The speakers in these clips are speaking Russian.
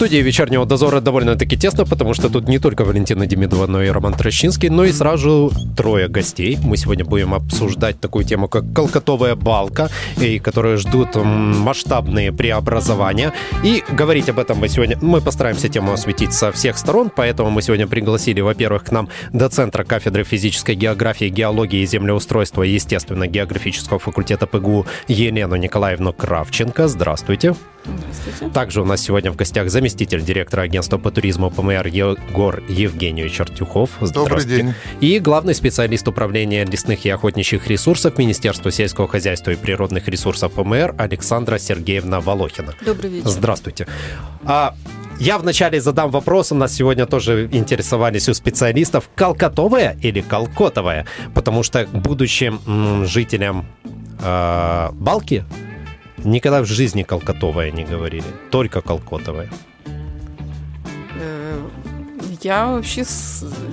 студии вечернего дозора довольно-таки тесно, потому что тут не только Валентина Демидова, но и Роман Трощинский, но и сразу трое гостей. Мы сегодня будем обсуждать такую тему, как колкотовая балка, и которые ждут масштабные преобразования. И говорить об этом мы сегодня... Мы постараемся тему осветить со всех сторон, поэтому мы сегодня пригласили, во-первых, к нам доцентра кафедры физической географии, геологии и землеустройства естественно, географического факультета ПГУ Елену Николаевну Кравченко. Здравствуйте. Здравствуйте. Также у нас сегодня в гостях заместитель директора агентства по туризму ПМР Егор Евгеньевич Артюхов. Добрый день. И главный специалист управления лесных и охотничьих ресурсов Министерства сельского хозяйства и природных ресурсов ПМР Александра Сергеевна Волохина. Добрый вечер. Здравствуйте. А, я вначале задам вопрос, у нас сегодня тоже интересовались у специалистов, колкотовая или колкотовая? Потому что будущим м, жителям э, Балки Никогда в жизни колкотовая не говорили, только колкотовая. Э, я вообще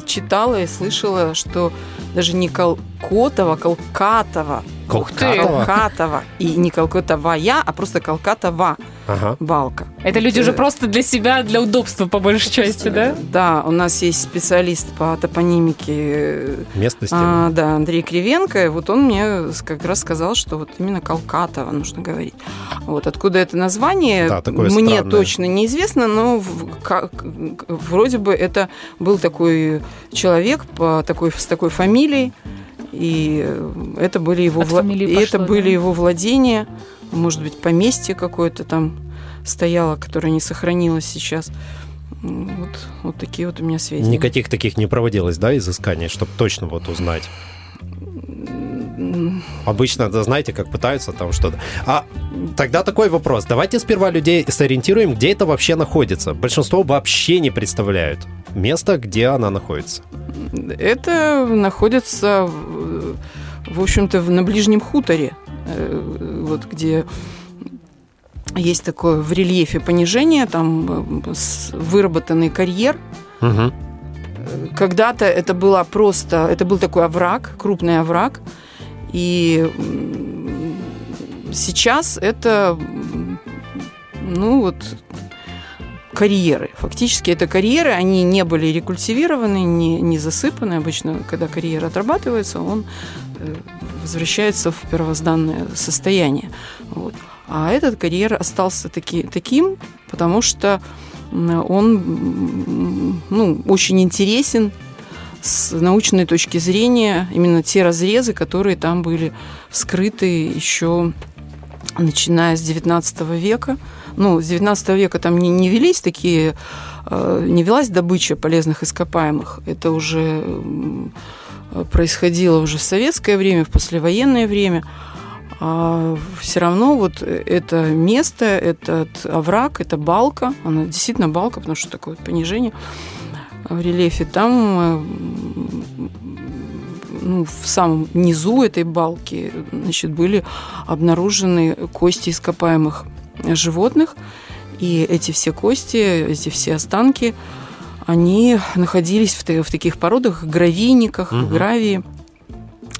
читала и слышала, что даже не колкотова, а колкатова. Колкатова? Колкатова. И не колкотовая, а просто колкатова ага. балка. Это люди уже просто для себя, для удобства, по большей части, да? Да, у нас есть специалист по топонимике. Местности. А, да, Андрей Кривенко. И вот он мне как раз сказал, что вот именно Калкатова нужно говорить. Вот откуда это название, да, такое мне странное. точно неизвестно, но как, вроде бы это был такой человек по такой, с такой фамилией, и это были его, вла... и это были да? его владения может быть, поместье какое-то там стояло, которое не сохранилось сейчас. Вот, вот такие вот у меня сведения. Никаких таких не проводилось, да, изысканий, чтобы точно вот узнать? Обычно, да, знаете, как пытаются там что-то. А тогда такой вопрос. Давайте сперва людей сориентируем, где это вообще находится. Большинство вообще не представляют место, где она находится. Это находится, в общем-то, на Ближнем хуторе. Э, вот где есть такое в рельефе понижение, там э, выработанный карьер. Угу. Когда-то это было просто, это был такой овраг, крупный овраг, и сейчас это, ну вот, карьеры. Фактически это карьеры, они не были рекультивированы, не, не засыпаны. Обычно, когда карьер отрабатывается, он э, возвращается в первозданное состояние. Вот. А этот карьер остался таки, таким, потому что он ну, очень интересен с научной точки зрения, именно те разрезы, которые там были вскрыты еще начиная с XIX века. Ну, с XIX века там не, не велись такие, э, не велась добыча полезных ископаемых. Это уже происходило уже в советское время, в послевоенное время. А все равно вот это место, этот овраг, это балка, она действительно балка, потому что такое понижение в рельефе, там ну, в самом низу этой балки значит, были обнаружены кости ископаемых животных, и эти все кости, эти все останки, они находились в, в таких породах, гравийниках, угу. гравии.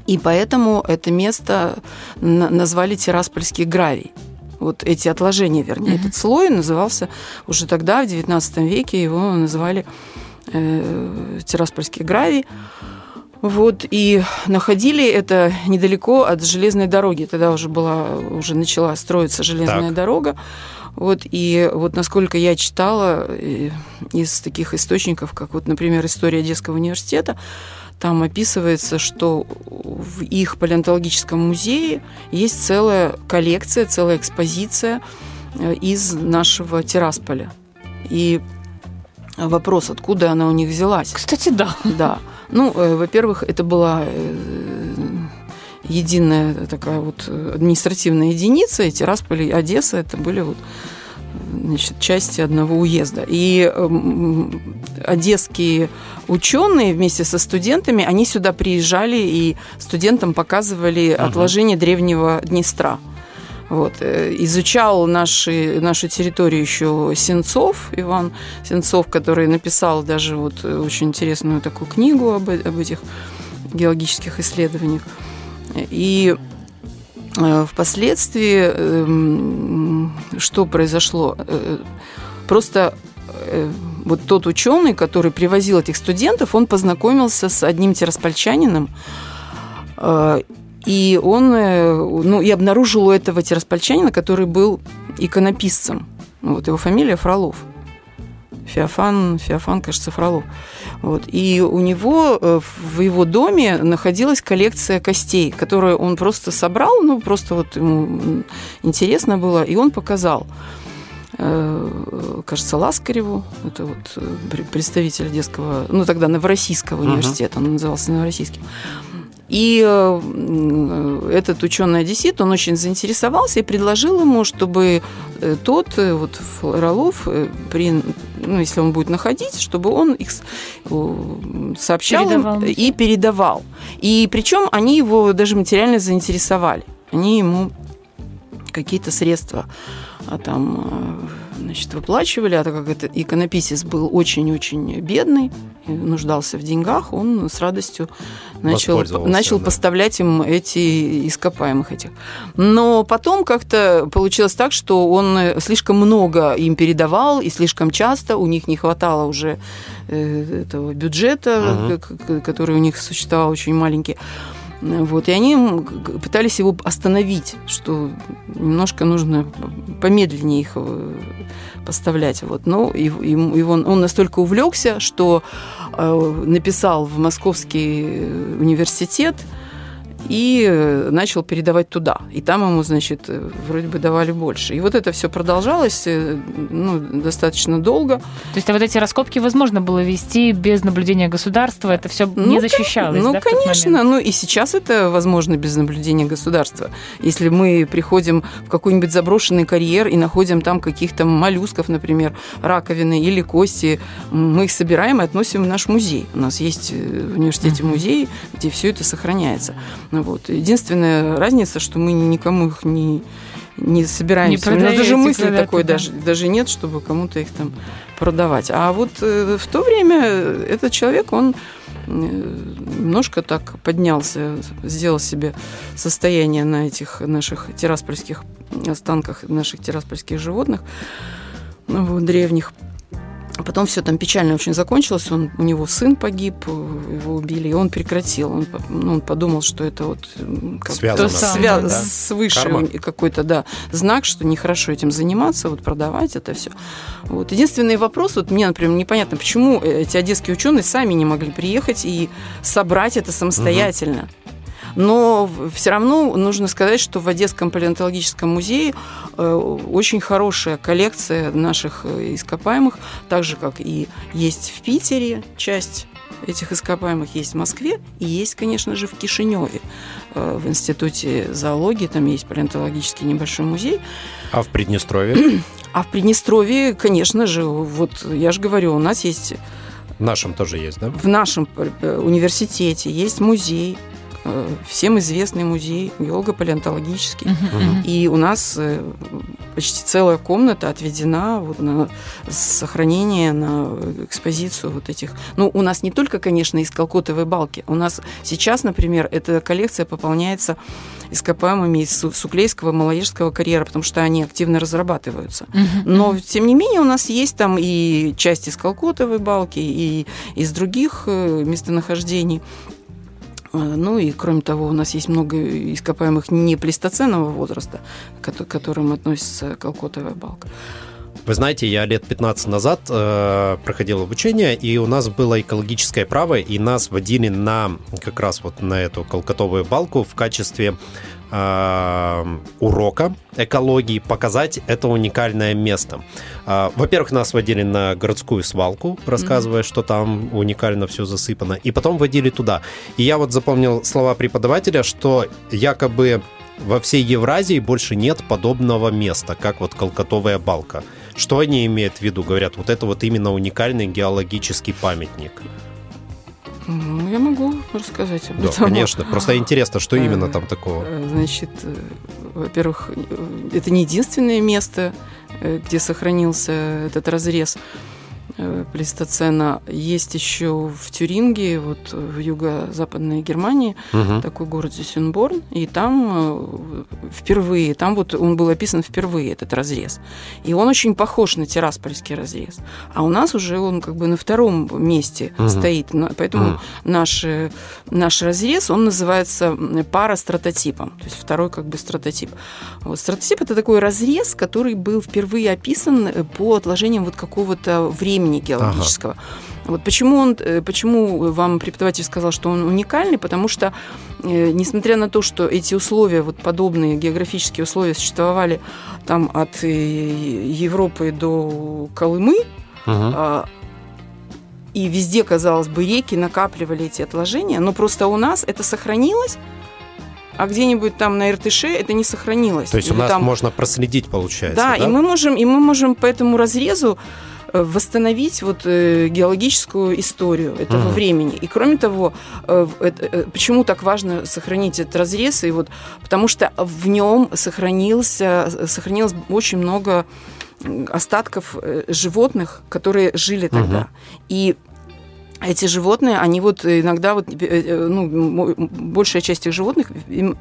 И поэтому это место назвали Тираспольский гравий. Вот эти отложения, вернее, mm-hmm. этот слой назывался уже тогда, в XIX веке, его называли э, Тираспольский гравий. Вот, и находили это недалеко от железной дороги. Тогда уже была, уже начала строиться железная так. дорога. Вот, и вот насколько я читала э, из таких источников, как вот, например, история Одесского университета, там описывается, что в их палеонтологическом музее есть целая коллекция, целая экспозиция э, из нашего Тирасполя. И вопрос, откуда она у них взялась. Кстати, да. Да. Ну, э, во-первых, это была единая такая вот административная единица, и Тирасполь и Одесса это были вот значит, части одного уезда. И э, одесские ученые вместе со студентами, они сюда приезжали и студентам показывали uh-huh. отложения древнего Днестра. Вот. э, Изучал наши, нашу территорию еще Сенцов, Иван Сенцов, который написал даже вот э, очень интересную такую книгу об, об этих геологических исследованиях. И э, впоследствии эм, что произошло? Просто вот тот ученый, который привозил этих студентов, он познакомился с одним тираспольчанином, и он, э, ну, и обнаружил у этого тираспольчанина, который был иконописцем. Ну, Вот его фамилия Фролов. Феофан, Феофан, кажется, Фролов. Вот. И у него э, в его доме находилась коллекция костей, которую он просто собрал, ну, просто вот ему интересно было, и он показал э, кажется, Ласкареву, это вот пр- представитель детского, ну тогда Новороссийского университета, он назывался Новороссийским. И э, этот ученый-одессит, он очень заинтересовался и предложил ему, чтобы э, тот, э, вот Фролов, при, ну, если он будет находить, чтобы он их сообщал им Передавал. и передавал. И причем они его даже материально заинтересовали. Они ему какие-то средства а, там, значит, выплачивали, а так как этот иконописец был очень-очень бедный, и нуждался в деньгах, он с радостью начал, начал да. поставлять им эти ископаемых этих. Но потом как-то получилось так, что он э, слишком много им передавал, и слишком часто у них не хватало уже э, этого бюджета, к- который у них существовал очень маленький. Вот, и они пытались его остановить, что немножко нужно помедленнее их э, поставлять. Вот. Но и, он настолько увлекся, что э, написал в Московский э, университет и э, начал передавать туда. И там ему, значит, э, вроде бы давали больше. И вот это все продолжалось э, ну, достаточно долго. То есть а вот эти раскопки возможно было вести без наблюдения государства, это все не Ну, защищалось, Ну, да, конечно. Ну, и сейчас это возможно без наблюдения государства. Если мы приходим в какой-нибудь заброшенный карьер и находим там каких-то моллюсков, например, раковины или кости, мы их собираем и относим в наш музей. У нас есть в университете музей, где все это сохраняется. Ну, вот. Единственная разница, что мы никому их не не собираемся. У нас даже мысли такой да. даже, даже нет, чтобы кому-то их там продавать. А вот э, в то время этот человек, он э, немножко так поднялся, сделал себе состояние на этих наших тираспольских останках наших тираспольских животных ну, вот, древних. А Потом все там печально очень закончилось. Он, у него сын погиб, э, его убили, и он прекратил. Он, по- ну, он подумал, что это вот как Связано свя- да? свыше какой-то да, знак, что нехорошо этим заниматься, вот продавать это все. Вот. Единственный вопрос, вот мне, например, непонятно, почему эти одесские ученые сами не могли приехать и собрать это самостоятельно. Но все равно нужно сказать, что в Одесском палеонтологическом музее э, очень хорошая коллекция наших э, ископаемых, так же, как и есть в Питере часть этих ископаемых, есть в Москве и есть, конечно же, в Кишиневе. Э, В Институте зоологии там есть палеонтологический небольшой музей. А в Приднестровье? А в Приднестровье, конечно же, вот я же говорю, у нас есть В нашем тоже есть, да? в нашем университете есть музей, всем известный музей геолого-палеонтологический. Мгм. И у нас э, почти целая комната отведена вот на сохранение, на экспозицию вот этих. Ну, у нас не только, конечно, из колкотовой балки. У нас сейчас, например, эта коллекция пополняется ископаемыми из Су- Суклейского, Малоежского карьера, потому что они активно разрабатываются. Мгм, Но, тем не менее, у нас есть там и часть из колкотовой балки, и из других э, местонахождений. Э, Ну и, кроме того, у нас есть много ископаемых не плейстоценового возраста, к ко- к которым относится колкотовая балка. Вы знаете, я лет 15 назад э, проходил обучение, и у нас было экологическое право, и нас водили на как раз вот на эту колкотовую балку в качестве урока экологии, показать это уникальное место. Э, во-первых, нас водили на городскую свалку, рассказывая, что там уникально все засыпано, и потом водили туда. И я вот запомнил слова преподавателя, что якобы во всей Евразии больше нет подобного места, как вот колкотовая балка. Что они имеют в виду? Говорят, вот это вот именно уникальный геологический памятник. Ну, я могу рассказать об Да, этом. конечно. Просто интересно, что Э, именно там такого. Э, Значит, э, во-первых, э, это не единственное место, э, где сохранился этот разрез э, плейстоцена. Есть еще в Тюринге, вот в юго-западной Германии, Мгм. такой город Зюсенборн, и там э, впервые, там вот он был описан впервые, этот разрез. И он очень похож на тираспольский разрез. А у нас уже он как бы на втором месте Мгм. стоит. Поэтому Мгм. наш, э, наш разрез, он называется м, парастратотипом, то есть второй как бы стратотип. Вот, стратотип – это такой разрез, который был впервые описан э, по отложениям вот какого-то времени геологического. Вот почему, он, э, почему вам преподаватель сказал, что он уникальный, потому что, э, несмотря на то, что эти условия, вот подобные географические условия существовали там от э, Европы до Колымы, Мгм. а, и везде, казалось бы, реки накапливали эти отложения, но просто у нас это сохранилось, а где-нибудь там на Иртыше это не сохранилось. То есть у Или нас там- можно проследить, получается, да, и мы можем, и мы можем по этому разрезу восстановить вот э, геологическую историю этого Мгм. времени. И кроме того, э, э, почему так важно сохранить этот разрез? И вот, потому что в нем сохранился, сохранилось очень много остатков э, животных, которые жили тогда. Мгм. И эти животные, они вот иногда вот, э, э, ну, большая часть этих животных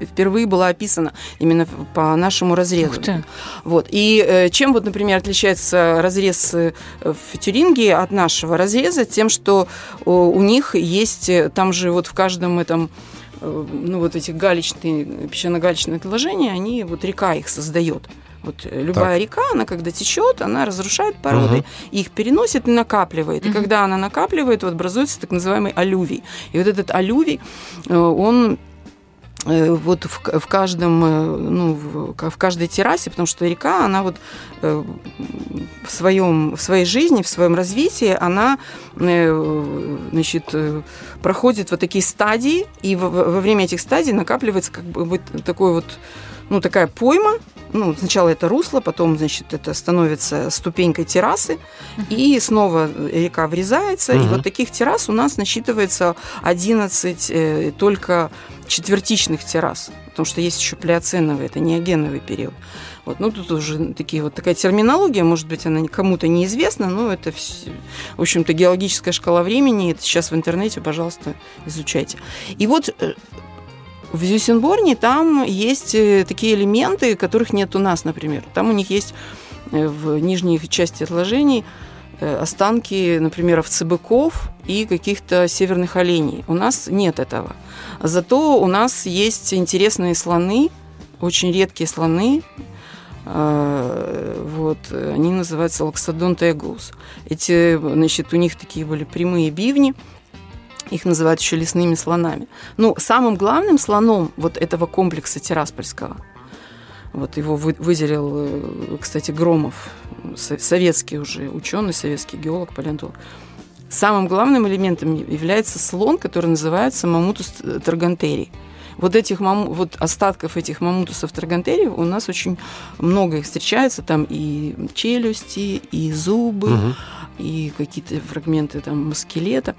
впервые была описана именно по нашему разрезу. Ух ты. Вот. И э, чем вот, например, отличается разрез в Тюринге от нашего разреза? Тем, что у них есть, там же вот в каждом этом ну, вот эти галечные, песчано-галечные отложения, они, вот река их создает. Вот э, любая река, она когда течет, она разрушает породы, Мгм. их переносит и накапливает. И Мгм. когда она накапливает, вот образуется так называемый алювий. И вот этот алювий, э, он э, вот в, в каждом, ну, в, в каждой террасе, потому что река, она вот в своем, в своей жизни, в своем развитии, она, значит, проходит вот такие стадии, и во, во время этих стадий накапливается как бы вот такой вот, ну, такая пойма, ну, сначала это русло, потом, значит, это становится ступенькой террасы, и снова река врезается, и вот таких террас у нас насчитывается 11 э, только четвертичных террас, потому что есть еще плеоценовый, это неогеновый период. Вот, ну, тут уже такие вот такая терминология, может быть, она кому-то неизвестна, но это, вс- в общем-то, геологическая шкала времени, это сейчас в интернете, пожалуйста, изучайте. И вот э, в Зюсенборне там есть э, такие элементы, которых нет у нас, например. Там у них есть э, в нижней части отложений э, останки, например, овцебыков и каких-то северных оленей. У нас нет этого. Зато у нас есть интересные слоны, очень редкие слоны. Вот, они называются лаксодон. Эти, значит, у них такие были прямые бивни, их называют еще лесными слонами. Ну, самым главным слоном вот этого комплекса Тираспольского, вот его вы- выделил, э, кстати, Громов, со- советский уже ученый, советский геолог, палеонтолог. Самым главным элементом является слон, который называется мамутус таргантерий. Вот этих маму- вот остатков этих мамутусов таргантерий у нас очень много их встречается. Там и челюсти, и зубы, Мгм. и какие-то фрагменты там скелета.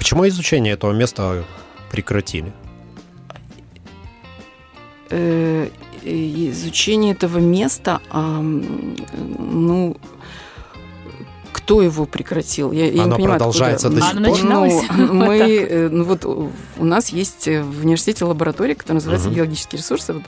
Почему изучение этого места прекратили? э, изучение этого места, ну, кто его прекратил? Я, я не Оно понимаю, продолжается откуда- до сих Оно пор? начиналось Ну, вот мы, так. э, ну вот у нас есть в университете лаборатория, которая называется Мгм. геологические ресурсы. Вот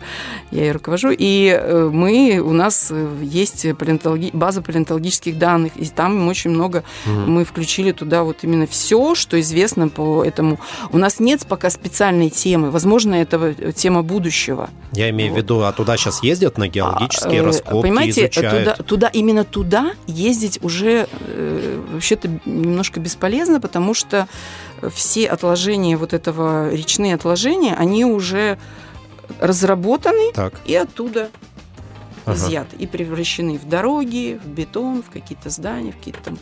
я ее руковожу. И э, мы, у нас э, есть палеонтологи- база палеонтологических данных, и там очень много Мгм. мы включили туда вот именно все, что известно по этому. У нас нет пока специальной темы. Возможно, это э, тема будущего. Я имею в Вот. виду, а туда сейчас ездят на геологические А, э, раскопки, Понимаете, изучают. туда, туда, именно туда ездить уже э, вообще-то немножко бесполезно, потому что все отложения вот этого, речные отложения, они уже разработаны Так, и оттуда ага. изъяты и превращены в дороги, в бетон, в какие-то здания, в какие-то там...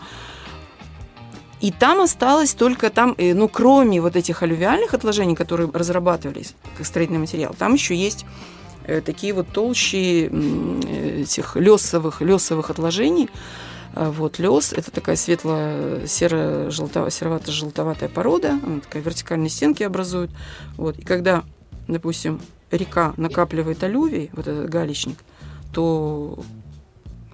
И там осталось только там, э, ну, кроме вот этих алювиальных отложений, которые разрабатывались как строительный материал, там еще есть э, такие вот толщи э, этих лесовых, лесовых отложений. А Вот лес – это такая светло-серо-желтовато-желтоватая порода, она такая вертикальные стенки образует. Вот. И когда, допустим, река накапливает алювий, вот этот галечник, то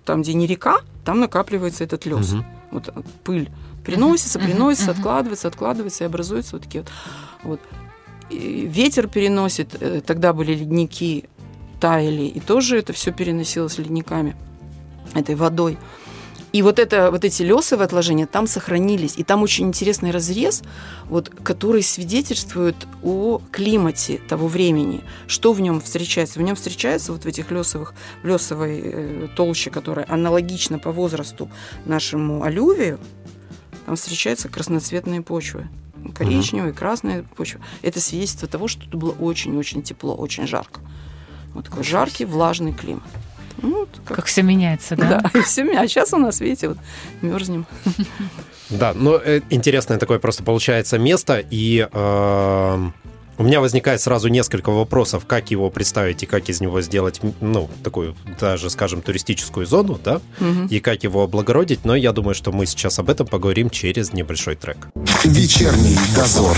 там, где не река, там накапливается этот лес. Мгм. Вот э, пыль приносится, приносится, мгм. откладывается, откладывается и образуются вот такие вот. вот. И ветер переносит, э, тогда были ледники, таяли, и тоже это все переносилось ледниками, этой водой. И вот, это, вот эти лесовые отложения там сохранились. И там очень интересный разрез, вот, который свидетельствует о климате того времени. Что в нем встречается? В нем встречается вот в этих лесовых, в лесовой э, толще, которая аналогична по возрасту нашему алювию, там встречаются красноцветные почвы. Коричневые, красные почвы. Это свидетельство того, что тут было очень-очень тепло, очень жарко. Вот такой жаркий, влажный климат. Ну, вот как Как все меняется, да? да, все, а сейчас у нас, видите, вот мерзнем. Да, но э, интересное такое просто получается место, и э, у меня возникает сразу несколько вопросов, как его представить и как из него сделать, ну, такую даже, скажем, туристическую зону, да, Мгм. и как его облагородить, но я думаю, что мы сейчас об этом поговорим через небольшой трек. Вечерний дозор.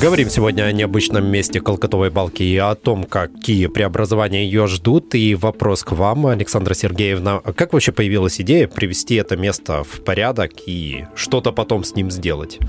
Говорим сегодня о необычном месте Колкотовой балки и о том, какие преобразования ее ждут. И вопрос к вам, Александра Сергеевна. Как вообще появилась идея привести это место в порядок и что-то потом с ним сделать?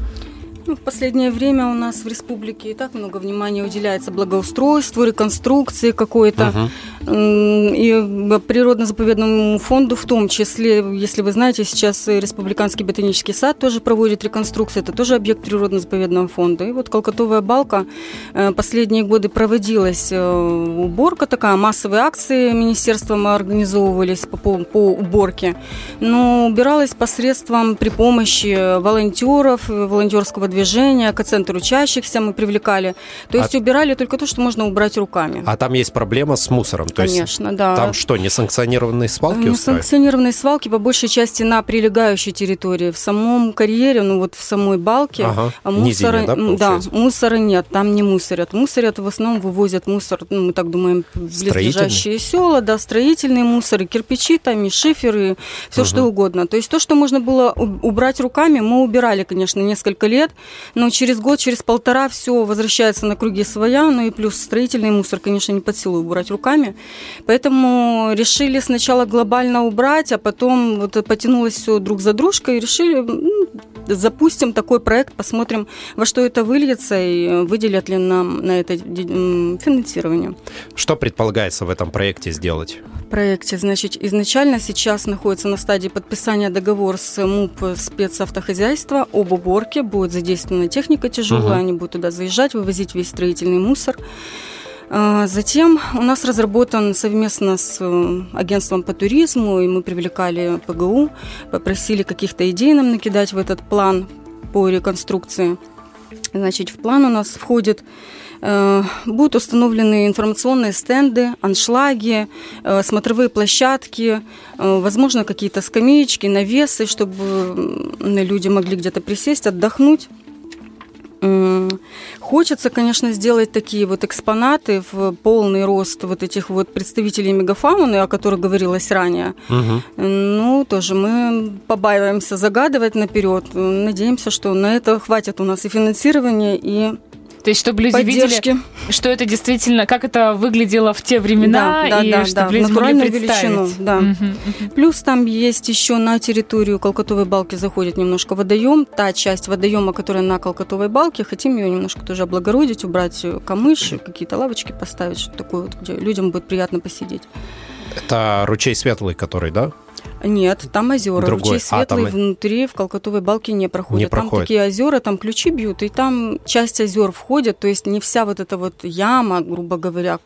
Ну, в последнее время у нас в республике и так много внимания уделяется благоустройству, реконструкции какой-то. М, И природно-заповедному фонду в том числе, если вы знаете, сейчас Республиканский ботанический сад тоже проводит реконструкцию, это тоже объект природно-заповедного фонда. И вот Колкотовая балка э, последние годы проводилась э, уборка такая, массовые акции министерством организовывались по, по, по уборке, но убиралась посредством при помощи волонтеров, э, волонтерского движения, к-центр учащихся мы привлекали. То есть убирали только то, что можно убрать руками. А там есть проблема с мусором. То есть Конечно, да. там что, несанкционированные свалки устраивают? Несанкционированные свалки по большей части на прилегающей территории. В самом карьере, ну вот в самой балке, Ага. а Низине, мусора, да, м, получается? мусора нет, там не мусорят. Мусорят в основном вывозят мусор, ну, мы так думаем, близлежащие села, да, строительные мусоры, кирпичи там, и шиферы, все что угодно. То есть то, что можно было убрать руками, мы убирали, конечно, несколько лет, но через год, через полтора все возвращается на круги своя, ну и плюс строительный мусор, конечно, не под силу убрать руками. Поэтому решили сначала глобально убрать, а потом вот потянулось все друг за дружкой и решили, запустим такой проект, посмотрим, во что это выльется и выделят ли нам на это финансирование. Что предполагается в этом проекте сделать? В проекте, значит, изначально сейчас находится на стадии подписания договор с МУП спецавтохозяйства об уборке. Будет задействована техника тяжелая, Мгм. они будут туда заезжать, вывозить весь строительный мусор. А, Затем у нас разработан совместно с э, агентством по туризму, и мы привлекали ПГУ, попросили каких-то идей нам накидать в этот план по реконструкции. Значит, в план у нас входит э, Будут установлены информационные стенды, аншлаги, э, смотровые площадки, возможно, какие-то скамеечки, навесы, чтобы люди могли где-то присесть, отдохнуть. Хочется, конечно, сделать такие вот экспонаты в полный рост вот этих вот представителей мегафауны, о которых говорилось ранее. Мгм. Ну, тоже мы побаиваемся загадывать наперед. Надеемся, что на это хватит у нас и финансирования, и То есть, чтобы люди поддержки. видели, что это действительно, как это выглядело в те времена, Да, да, и да, чтобы да, люди могли натуральную представить. величину, да. Мгм. Плюс там есть еще на территорию Колкотовой балки заходит немножко водоем. Та часть водоема, которая на Колкотовой балке, хотим ее немножко тоже облагородить, убрать камыш, какие-то лавочки поставить, что такое вот, где людям будет приятно посидеть. Это ручей Светлый, который, да? Нет, там озера. Другой. Ручей А, там светлый и- внутри в Колкотовой балке не проходит. Не там проходит. такие озера, там ключи бьют, и там часть озер входит, то есть не вся вот эта вот яма, грубо говоря,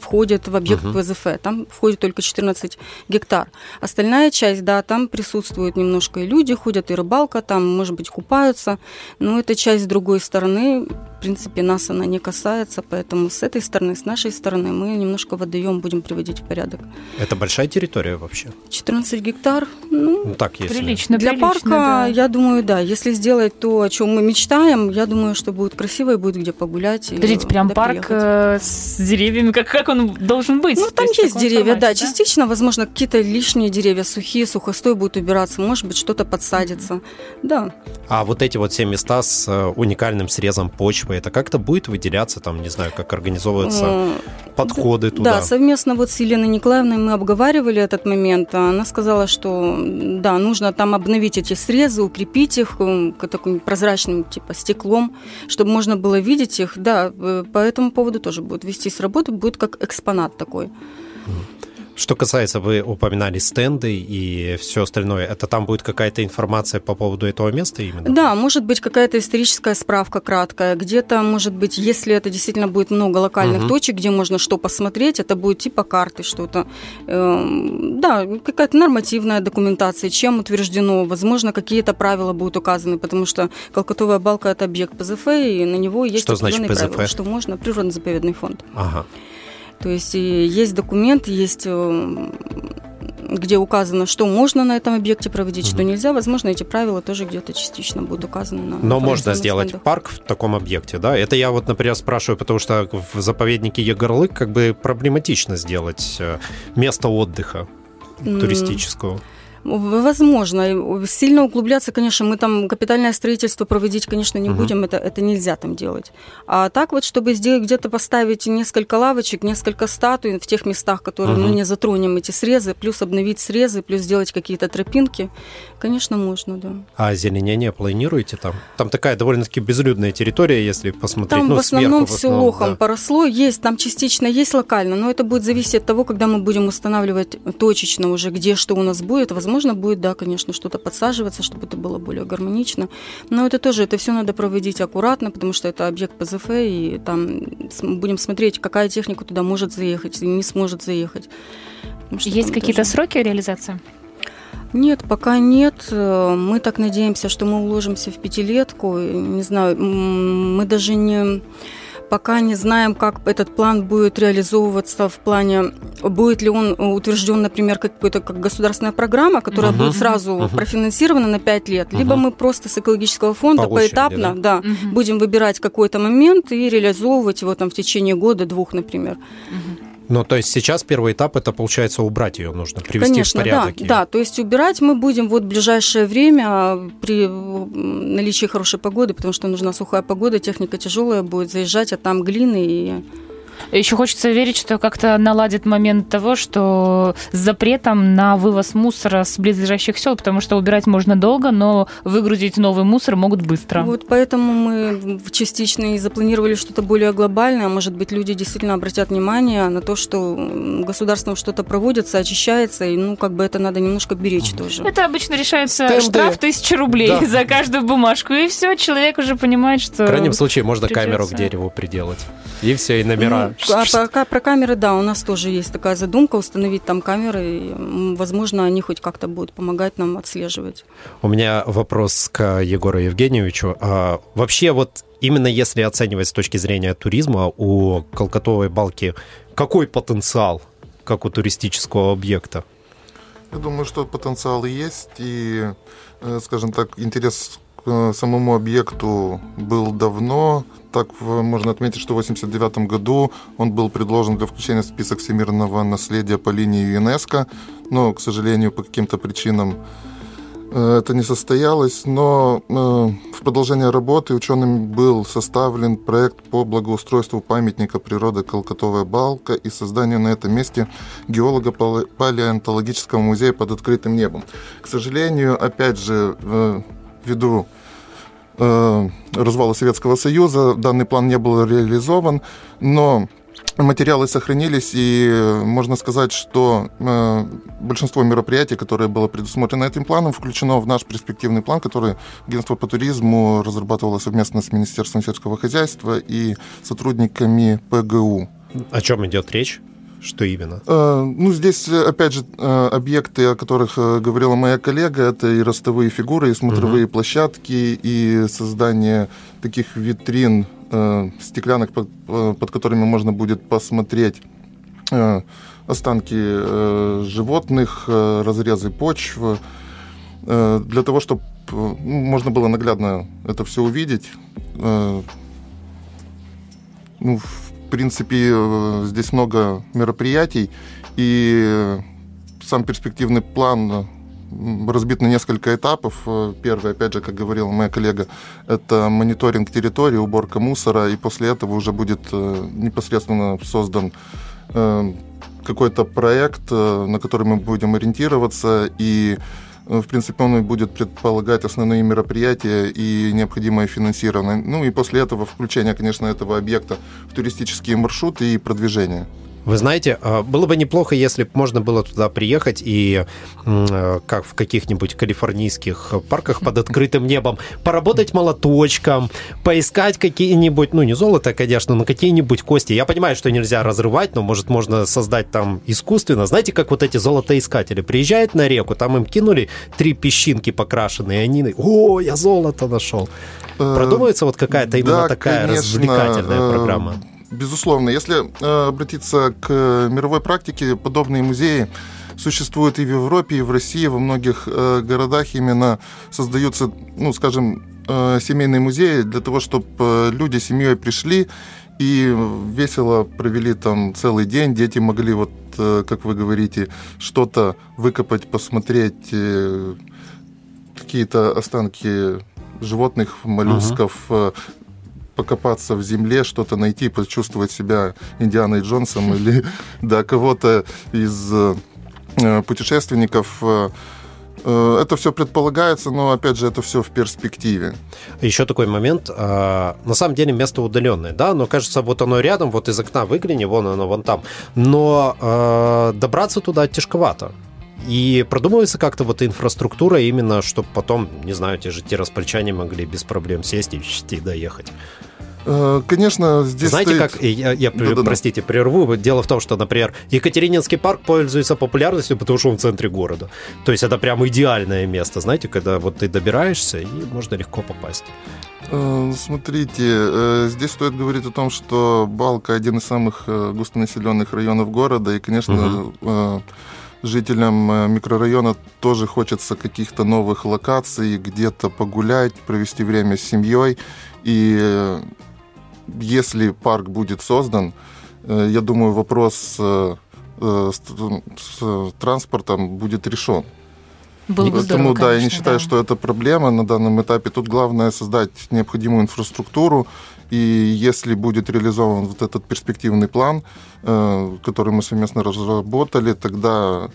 входит в объект Мгм. ПЗФ. Там входит только 14 гектар. Остальная часть, да, там присутствуют немножко и люди ходят, и рыбалка, там, может быть, купаются, но эта часть с другой стороны, в принципе, нас она не касается, поэтому с этой стороны, с нашей стороны мы немножко водоем будем приводить в порядок. Это большая территория вообще? 14 гектар, ну, Ну так, если... Прилично, для прилично, парка, да. я думаю, да. Если сделать то, о чем мы мечтаем, я думаю, что будет красиво и будет где погулять. и Подождите, прям парк приехать. э, с деревьями, как, как он должен быть? Ну, там есть таком деревья, да. формате, Частично, возможно, какие-то лишние деревья, сухие, сухостой будет убираться, может быть, что-то подсадится. Да. А вот эти вот все места с э, уникальным срезом почвы, это как-то будет выделяться, там, не знаю, как организовываются подходы Да, туда? совместно вот с Еленой Николаевной мы обговаривали этот момент. Она сказала, что да, нужно там обновить эти срезы, укрепить их таким прозрачным типа стеклом, чтобы можно было видеть их. Да, э, по этому поводу тоже будет вестись работа, будет как экспонат такой. Что касается, вы упоминали стенды и все остальное, это там будет какая-то информация по поводу этого места именно? Да, может быть какая-то историческая справка краткая, где-то, может быть, если это действительно будет много локальных Мгм. точек, где можно что посмотреть, это будет типа карты что-то. Эм, Да, какая-то нормативная документация, чем утверждено, возможно, какие-то правила будут указаны, потому что Колкотовая балка – это объект ПЗФ, и на него есть Что значит ПЗФ? правила, что можно, природно-заповедный фонд. Ага. То есть есть документ, есть э, где указано, что можно на этом объекте проводить, что Мгм. нельзя. Возможно, эти правила тоже где-то частично будут указаны на Но можно сделать стендах. парк в таком объекте, да? Это я вот, например, спрашиваю, потому что в заповеднике Егорлык как бы проблематично сделать э, место отдыха туристического. В- Возможно. Сильно углубляться, конечно, мы там капитальное строительство проводить, конечно, не Мгм. будем, это, это нельзя там делать. А так вот, чтобы сделать, где-то поставить несколько лавочек, несколько статуй в тех местах, которые мы Мгм. не затронем эти срезы, плюс обновить срезы, плюс сделать какие-то тропинки, конечно, можно, да. А озеленение планируете там? Там такая довольно-таки безлюдная территория, если посмотреть. Там ну, в основном сверху, в все основном, лохом да. поросло. Есть, там частично есть локально, но это будет зависеть от того, когда мы будем устанавливать точечно уже, где что у нас будет. Возможно, будет, да, конечно, что-то подсаживаться, чтобы это было более гармонично. Но это тоже, это все надо проводить аккуратно, потому что это объект ПЗФ, и там будем смотреть, какая техника туда может заехать не сможет заехать. Есть какие-то тоже- сроки реализации? нет, пока нет. Мы так надеемся, что мы уложимся в пятилетку. Не знаю, мы даже не пока не знаем, как этот план будет реализовываться в плане, будет ли он утвержден, например, как какой-то как государственная программа, которая Мгм. будет сразу Мгм. профинансирована на 5 лет, либо Мгм. мы просто с экологического фонда По очереди, поэтапно, да, Мгм. будем выбирать какой-то момент и реализовывать его там в течение года-двух, например. Ну, то есть сейчас первый этап, это, получается, убрать ее нужно, привести Конечно, в порядок. да, её. да. То есть убирать мы будем вот в ближайшее время а, при наличии хорошей погоды, потому что нужна сухая погода, техника тяжелая будет заезжать, а там глины и Еще хочется верить, что как-то наладит момент того, что с запретом на вывоз мусора с близлежащих сел, потому что убирать можно долго, но выгрузить новый мусор могут быстро. Вот поэтому мы частично и запланировали что-то более глобальное. Может быть, люди действительно обратят внимание на то, что государством что-то проводится, очищается, и ну как бы это надо немножко беречь тоже. Это обычно решается Стенды. штраф тысяча рублей Да. за каждую бумажку, и все, человек уже понимает, что... В крайнем случае можно камеру к дереву приделать. И все, и номера. Ну, а пока про камеры, да, у нас тоже есть такая задумка установить там камеры. И, возможно, они хоть как-то будут помогать нам отслеживать. У меня вопрос к Егору Евгеньевичу. А, вообще, вот именно если оценивать с точки зрения туризма, у Колкотовой балки какой потенциал, как у туристического объекта? Я думаю, что потенциал есть, и, э, скажем так, интерес э, самому объекту был давно. Так можно отметить, что в 1989 году он был предложен для включения в список всемирного наследия по линии ЮНЕСКо, но, к сожалению, по каким-то причинам э, это не состоялось, но э, в продолжение работы ученым был составлен проект по благоустройству памятника природы Колкотовая балка и созданию на этом месте геолого-палеонтологического музея под открытым небом. К сожалению, опять же, ввиду э, развала Советского Союза данный план не был реализован, но материалы сохранились, и можно сказать, что э, большинство мероприятий, которые было предусмотрено этим планом, включено в наш перспективный план, который агентство по туризму разрабатывало совместно с Министерством сельского хозяйства и сотрудниками ПГУ. О чем идет речь? Что именно? Э, Ну, здесь, э, опять же, э, объекты, о которых говорила моя коллега, это и ростовые фигуры, и смотровые площадки, и создание таких витрин, стеклянок, под, под которыми можно будет посмотреть останки животных, разрезы почв, э, для того, чтобы можно было наглядно это все увидеть. Ну, в принципе, э, здесь много мероприятий, и сам перспективный план разбит на несколько этапов. Э, первый, опять же, как говорила моя коллега, это мониторинг территории, уборка мусора, и после этого уже будет э, непосредственно создан какой-то проект, на который мы будем ориентироваться, и в принципе, он будет предполагать основные мероприятия и необходимое финансирование. Ну и после этого включение, конечно, этого объекта в туристические маршруты и продвижение. Вы знаете, а, было бы неплохо, если бы можно было туда приехать и, э, как в каких-нибудь калифорнийских парках под открытым небом, поработать молоточком, поискать какие-нибудь, ну, не золото, конечно, но какие-нибудь кости. Я понимаю, что нельзя разрывать, но, может, можно создать там искусственно. Знаете, как вот эти золотоискатели приезжают на реку, там им кинули три песчинки покрашенные, и они, о, я золото нашел. Э, Продумывается вот какая-то именно да, такая конечно, развлекательная э, программа. Безусловно, если э, обратиться к мировой практике, подобные музеи существуют и в Европе, и в России, во многих э, городах. Именно создаются, ну, скажем, э, семейные музеи для того, чтобы люди семьей пришли и весело провели там целый день, дети могли вот, как вы говорите, что-то выкопать, посмотреть, какие-то останки животных, моллюсков, uh-huh покопаться в земле, что-то найти, почувствовать себя Индианой Джонсом или да, кого-то из э, путешественников. Э, э, это все предполагается, но опять же это все в перспективе. Еще такой момент. На самом деле место удаленное, да, но кажется, вот оно рядом, вот из окна выгляни, вон оно, вон там. Но добраться туда тяжковато. И продумывается как-то вот инфраструктура именно, чтобы потом, не знаю, те же те распольчане могли без проблем сесть и, и доехать. Э, конечно, здесь Знаете, стоит... как... Я, я да, да, простите, прерву. Дело в том, что, например, Екатерининский парк пользуется популярностью, потому что он в центре города. То есть это прям идеальное место, знаете, когда вот ты добираешься, и можно легко попасть. Э, смотрите, э, здесь стоит говорить о том, что Балка один из самых густонаселенных районов города, и, конечно, угу жителям микрорайона тоже хочется каких-то новых локаций, где-то погулять, провести время с семьей. И если парк будет создан, э, я думаю, вопрос с транспортом будет решен. Было бы здорово, да, я не считаю, да. что это проблема на данном этапе. Тут главное создать необходимую инфраструктуру, и если будет реализован вот этот перспективный план, э, который мы совместно разработали, тогда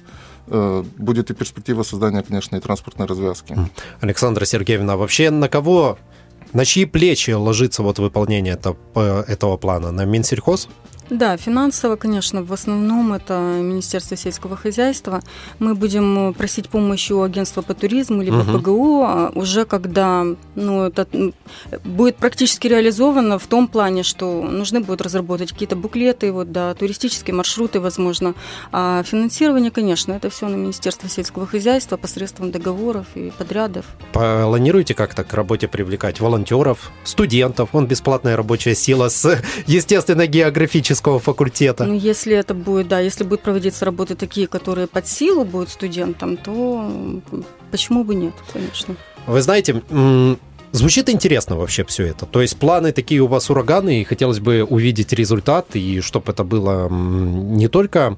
э, будет и перспектива создания, конечно, и транспортной развязки. Александра Сергеевна, вообще на кого, на чьи плечи ложится вот выполнение этого, э, этого плана? На Минсельхоз? Да, финансово, конечно, в основном это Министерство сельского хозяйства. Мы будем просить помощи у агентства по туризму либо угу. ПГУ а уже когда ну, это будет практически реализовано в том плане, что нужны будут разработать какие-то буклеты, вот, да, туристические маршруты, возможно. А финансирование, конечно, это все на Министерство сельского хозяйства посредством договоров и подрядов. Планируете как-то к работе привлекать волонтеров, студентов? Он бесплатная рабочая сила с, естественно, географической юридического факультета. Ну, если это будет, да, если будут проводиться работы такие, которые под силу будут студентам, то почему бы нет, конечно. Вы знаете, Звучит интересно вообще все это. То есть планы такие у вас ураганы, и хотелось бы увидеть результат, и чтобы это было не только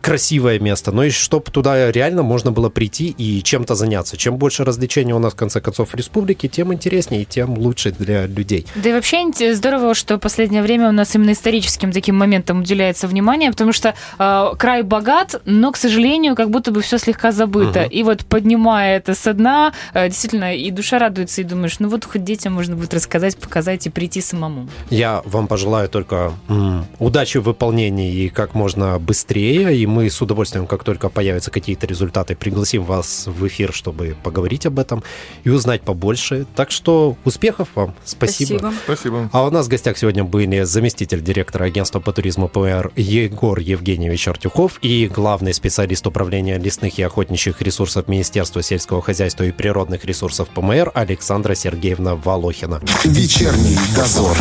красивое место, но и чтобы туда реально можно было прийти и чем-то заняться. Чем больше развлечений у нас, в конце концов, в республике, тем интереснее и тем лучше для людей. Да и вообще здорово, что в последнее время у нас именно историческим таким моментом уделяется внимание, потому что э, край богат, но, к сожалению, как будто бы все слегка забыто. Угу. И вот поднимая это со дна, э, действительно, и душа радуется, и думаешь, ну вот хоть детям можно будет рассказать, показать и прийти самому. Я вам пожелаю только м- удачи в выполнении и как можно быстрее быстрее, и мы с удовольствием, как только появятся какие-то результаты, пригласим вас в эфир, чтобы поговорить об этом и узнать побольше. Так что успехов вам. Спасибо. Спасибо. А у нас в гостях сегодня были заместитель директора агентства по туризму ПР Егор Евгеньевич Артюхов и главный специалист управления лесных и охотничьих ресурсов Министерства сельского хозяйства и природных ресурсов ПМР Александра Сергеевна Волохина. Вечерний дозор.